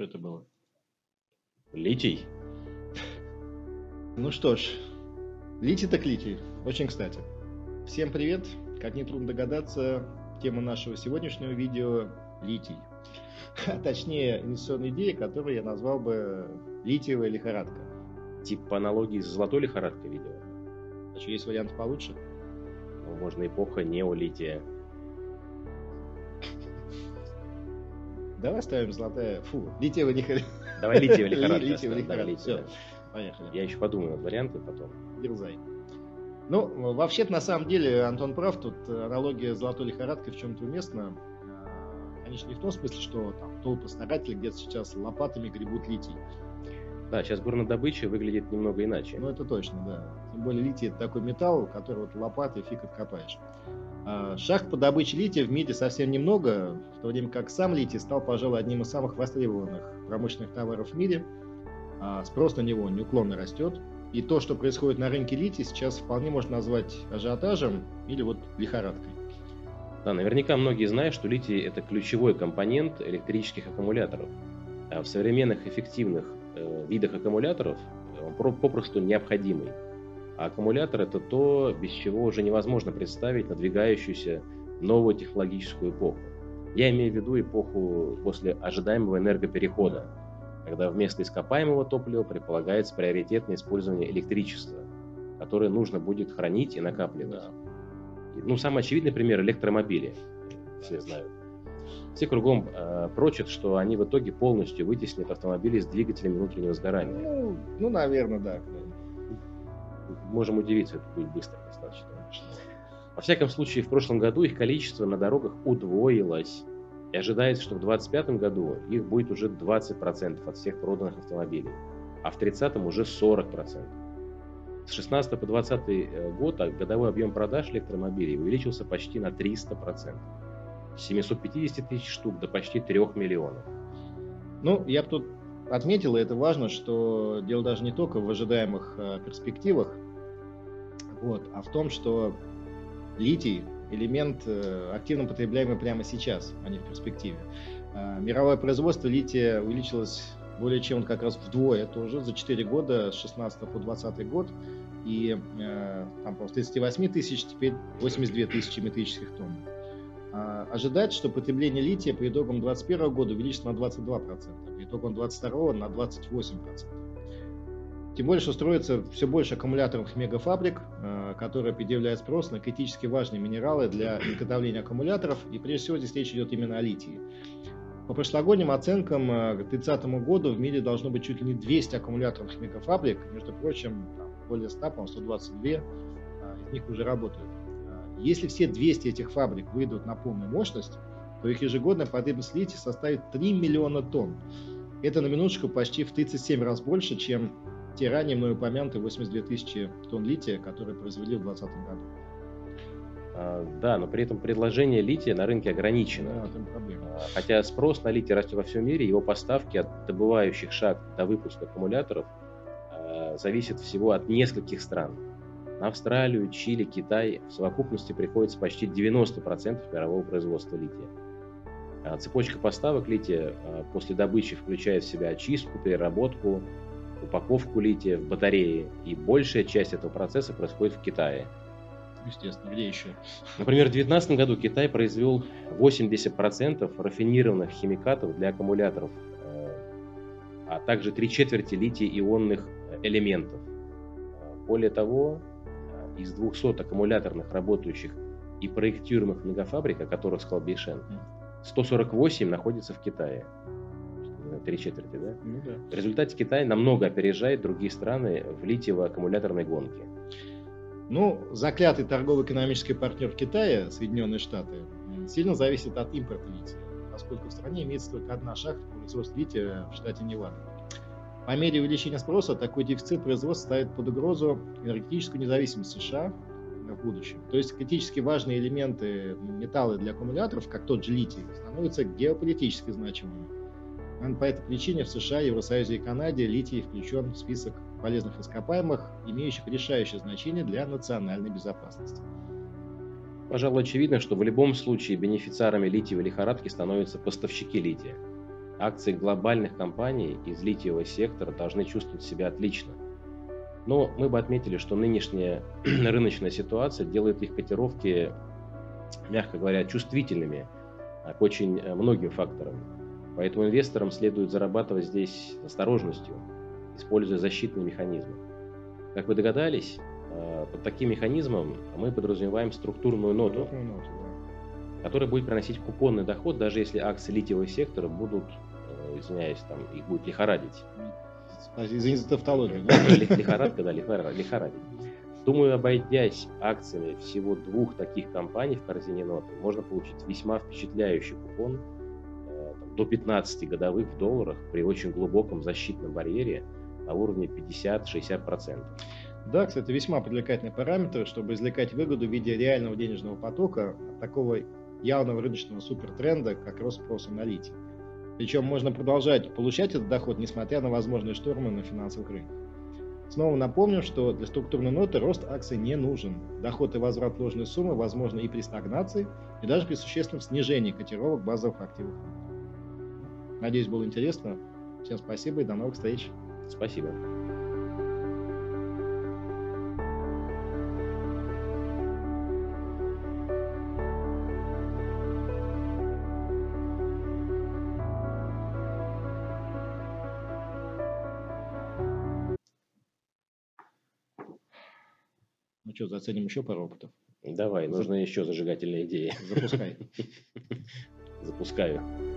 Что это было? Литий. Ну что ж, литий так литий. Очень кстати. Всем привет. Как нетрудно догадаться, тема нашего сегодняшнего видео – литий. А точнее, инвестиционная идея, которую я назвал бы литиевая лихорадка. Тип по аналогии с золотой лихорадкой видео. А что, есть вариант получше? Ну, можно эпоха неолития. Давай ставим золотая... Фу, литиевая лихорадка. Давай литиевая лихорадка. Литиевая да, лихорадка. Все, поехали. Я еще подумаю над вариантом потом. Дерзай. Ну, вообще-то, на самом деле, Антон прав, тут аналогия с золотой лихорадкой в чем-то уместна. А, Конечно, не в том смысле, что там толпы старателей где-то сейчас лопатами гребут литий. Да, сейчас горнодобыча выглядит немного иначе. Ну, это точно, да. Тем более литий это такой металл, который вот лопатой фиг откопаешь. А, Шахт по добыче лития в мире совсем немного, в то время как сам литий стал, пожалуй, одним из самых востребованных промышленных товаров в мире. А Спрос на него неуклонно растет. И то, что происходит на рынке лития, сейчас вполне можно назвать ажиотажем или вот лихорадкой. Да, наверняка многие знают, что литий – это ключевой компонент электрических аккумуляторов. А в современных эффективных видах аккумуляторов он про- попросту необходимый. А аккумулятор – это то, без чего уже невозможно представить надвигающуюся новую технологическую эпоху. Я имею в виду эпоху после ожидаемого энергоперехода, когда вместо ископаемого топлива предполагается приоритетное использование электричества, которое нужно будет хранить и накапливать. Ну, самый очевидный пример – электромобили. Все знают. Все кругом э, прочат, что они в итоге полностью вытеснят автомобили с двигателями внутреннего сгорания. Ну, ну наверное, да. Можем удивиться, это будет быстро достаточно. Во всяком случае, в прошлом году их количество на дорогах удвоилось. И ожидается, что в 2025 году их будет уже 20% от всех проданных автомобилей, а в 30 уже 40%. С 16 по 20 год а годовой объем продаж электромобилей увеличился почти на 300%. С 750 тысяч штук до почти 3 миллионов. Ну, я бы тут отметил, и это важно, что дело даже не только в ожидаемых э, перспективах, вот, а в том, что литий элемент э, активно потребляемый прямо сейчас, а не в перспективе. Э, Мировое производство лития увеличилось более чем как раз вдвое тоже за 4 года, с 16 по 20 год. И э, там с 38 тысяч теперь 82 тысячи метрических тонн. А, ожидать, что потребление лития по итогам 2021 года увеличится на 22%, по итогам 2022 на 28%. Тем более, что строится все больше аккумуляторных мегафабрик, э, которые предъявляют спрос на критически важные минералы для изготовления аккумуляторов. И прежде всего здесь речь идет именно о литии. По прошлогодним оценкам э, к 2030 году в мире должно быть чуть ли не 200 аккумуляторных мегафабрик. Между прочим, более 100, по-моему, 122 э, из них уже работают. Если все 200 этих фабрик выйдут на полную мощность, то их ежегодная потребность составит 3 миллиона тонн. Это на минуточку почти в 37 раз больше, чем те ранее мной упомянутые 82 тысячи тонн лития, которые произвели в 2020 году. А, да, но при этом предложение лития на рынке ограничено. Да. А, Хотя спрос на литий растет во всем мире, его поставки от добывающих шахт до выпуска аккумуляторов а, зависят всего от нескольких стран. На Австралию, Чили, Китай в совокупности приходится почти 90% мирового производства лития. А Цепочка поставок лития а, после добычи включает в себя очистку, переработку, упаковку лития в батареи, и большая часть этого процесса происходит в Китае. Естественно, где еще? Например, в 2019 году Китай произвел 80% рафинированных химикатов для аккумуляторов, э, а также три четверти литий-ионных элементов. Э, Более того, из 200 аккумуляторных работающих и проектируемых мегафабрик, о которых сказал Бейшен, 148 находится в Китае. Три четверти, да? Ну да. В результате Китай намного опережает другие страны в литиево-аккумуляторной гонке. Ну, заклятый торгово-экономический партнер Китая, Соединенные Штаты, сильно зависит от импорта лития, поскольку в стране имеется только одна шахта по производству лития в штате Невада. По мере увеличения спроса такой дефицит производства ставит под угрозу энергетическую независимость США в будущем. То есть критически важные элементы металлы для аккумуляторов, как тот же литий, становятся геополитически значимыми. По этой причине в США, Евросоюзе и Канаде литий включен в список полезных ископаемых, имеющих решающее значение для национальной безопасности. Пожалуй, очевидно, что в любом случае бенефициарами литиевой лихорадки становятся поставщики лития. Акции глобальных компаний из литиевого сектора должны чувствовать себя отлично. Но мы бы отметили, что нынешняя рыночная ситуация делает их котировки, мягко говоря, чувствительными к очень э, многим факторам. Поэтому инвесторам следует зарабатывать здесь осторожностью, используя защитные механизмы. Как вы догадались, э, под таким механизмом мы подразумеваем структурную ноту, которая будет приносить купонный доход, даже если акции литиевого сектора будут, извиняюсь, там их будет лихорадить. Извините за тавтологию. Лихорадка, да, лихорадить. Думаю, обойдясь акциями всего двух таких компаний в корзине ноты, можно получить весьма впечатляющий купон э, до 15 годовых в долларах при очень глубоком защитном барьере на уровне 50-60%. Да, кстати, весьма привлекательный параметр, чтобы извлекать выгоду в виде реального денежного потока от такого явного рыночного супертренда, как рост спроса на литий. Причем можно продолжать получать этот доход, несмотря на возможные штормы на финансовых рынках. Снова напомним, что для структурной ноты рост акций не нужен. Доход и возврат ложной суммы возможны и при стагнации, и даже при существенном снижении котировок базовых активов. Надеюсь, было интересно. Всем спасибо и до новых встреч. Спасибо. Ну что, заценим еще пару опытов? Давай, нужны еще зажигательные идеи. Запускай. Запускаю.